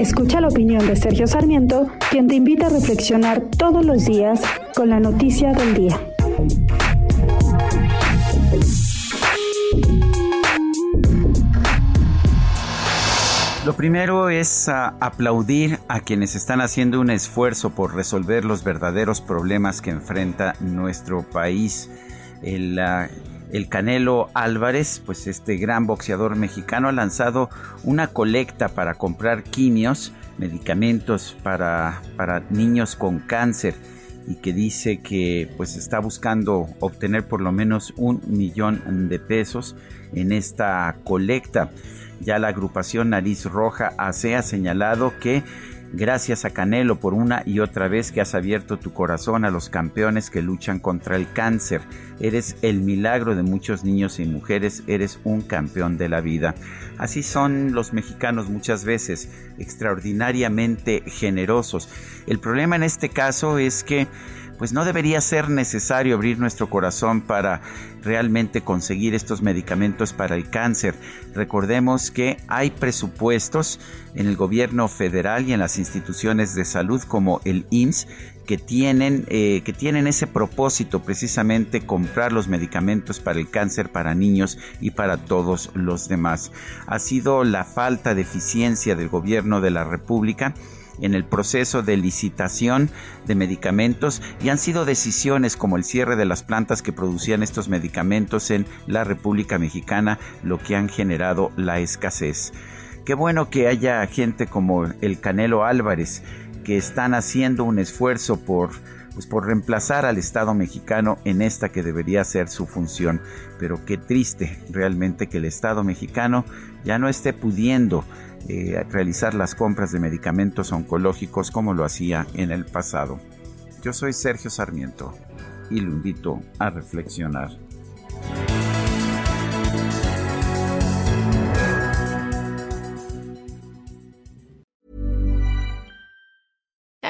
Escucha la opinión de Sergio Sarmiento, quien te invita a reflexionar todos los días con la noticia del día. Lo primero es uh, aplaudir a quienes están haciendo un esfuerzo por resolver los verdaderos problemas que enfrenta nuestro país. El, uh, el Canelo Álvarez, pues este gran boxeador mexicano, ha lanzado una colecta para comprar quimios, medicamentos para, para niños con cáncer y que dice que pues está buscando obtener por lo menos un millón de pesos en esta colecta. Ya la agrupación Nariz Roja AC ha señalado que Gracias a Canelo por una y otra vez que has abierto tu corazón a los campeones que luchan contra el cáncer. Eres el milagro de muchos niños y mujeres, eres un campeón de la vida. Así son los mexicanos muchas veces, extraordinariamente generosos. El problema en este caso es que pues no debería ser necesario abrir nuestro corazón para realmente conseguir estos medicamentos para el cáncer. Recordemos que hay presupuestos en el gobierno federal y en las instituciones de salud como el IMSS que tienen, eh, que tienen ese propósito precisamente comprar los medicamentos para el cáncer para niños y para todos los demás. Ha sido la falta de eficiencia del gobierno de la República en el proceso de licitación de medicamentos y han sido decisiones como el cierre de las plantas que producían estos medicamentos en la República Mexicana lo que han generado la escasez. Qué bueno que haya gente como el Canelo Álvarez que están haciendo un esfuerzo por pues por reemplazar al Estado mexicano en esta que debería ser su función. Pero qué triste realmente que el Estado mexicano ya no esté pudiendo eh, realizar las compras de medicamentos oncológicos como lo hacía en el pasado. Yo soy Sergio Sarmiento y lo invito a reflexionar.